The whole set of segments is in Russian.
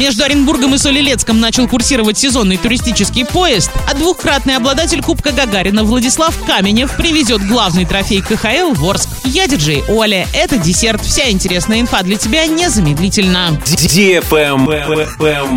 Между Оренбургом и Солилецком начал курсировать сезонный туристический поезд, а двухкратный обладатель Кубка Гагарина Владислав Каменев привезет главный трофей КХЛ в Орск. Я диджей Оля. Это десерт. Вся интересная инфа для тебя незамедлительно.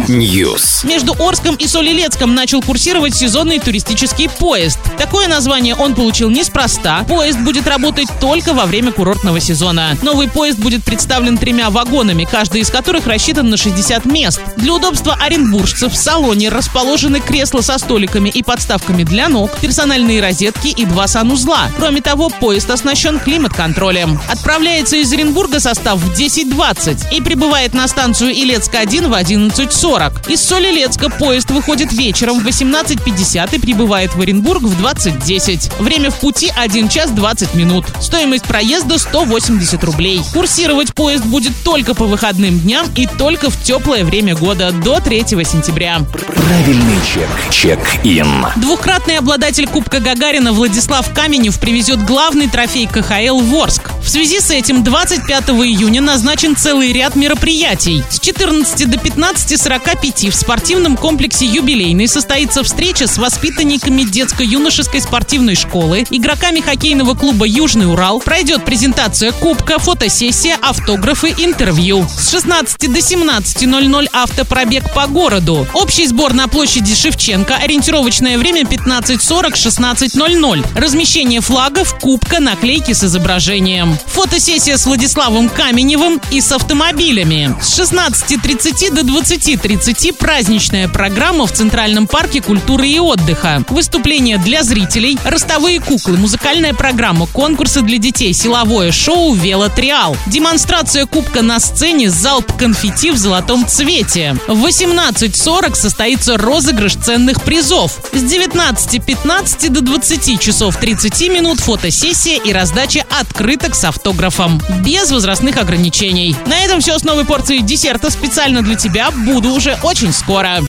News. Между Орском и Солилецком начал курсировать сезонный туристический поезд. Такое название он получил неспроста. Поезд будет работать только во время курортного сезона. Новый поезд будет представлен тремя вагонами, каждый из которых рассчитан на 60 мест. Для удобства оренбуржцев в салоне расположены кресла со столиками и подставками для ног, персональные розетки и два санузла. Кроме того, поезд оснащен климат-контролем. Отправляется из Оренбурга состав в 10.20 и прибывает на станцию Илецка-1 в 11.40. Из Солилецка поезд выходит вечером в 18.50 и прибывает в Оренбург в 20.10. Время в пути 1 час 20 минут. Стоимость проезда 180 рублей. Курсировать поезд будет только по выходным дням и только в теплое время года до 3 сентября. Правильный чек. Чек-ин. Двухкратный обладатель Кубка Гагарина Владислав Каменев привезет главный трофей КХЛ в Орск. В связи с этим 25 июня назначен целый ряд мероприятий. С 14 до 15.45 в спортивном комплексе «Юбилейный» состоится встреча с воспитанниками детско-юношеской спортивной школы, игроками хоккейного клуба «Южный Урал», пройдет презентация кубка, фотосессия, автографы, интервью. С 16 до 17.00 автопробег по городу. Общий сбор на площади Шевченко, ориентировочное время 15.40-16.00. Размещение флагов, кубка, наклейки с изображением. Фотосессия с Владиславом Каменевым и с автомобилями. С 16.30 до 20.30 праздничная программа в Центральном парке культуры и отдыха. Выступления для зрителей, ростовые куклы, музыкальная программа, конкурсы для детей, силовое шоу «Велотриал». Демонстрация кубка на сцене, залп конфетти в золотом цвете. В 18.40 состоится розыгрыш ценных призов. С 19.15 до 20 часов 30 минут фотосессия и раздача открыток автографом. Без возрастных ограничений. На этом все с новой порцией десерта специально для тебя. Буду уже очень скоро.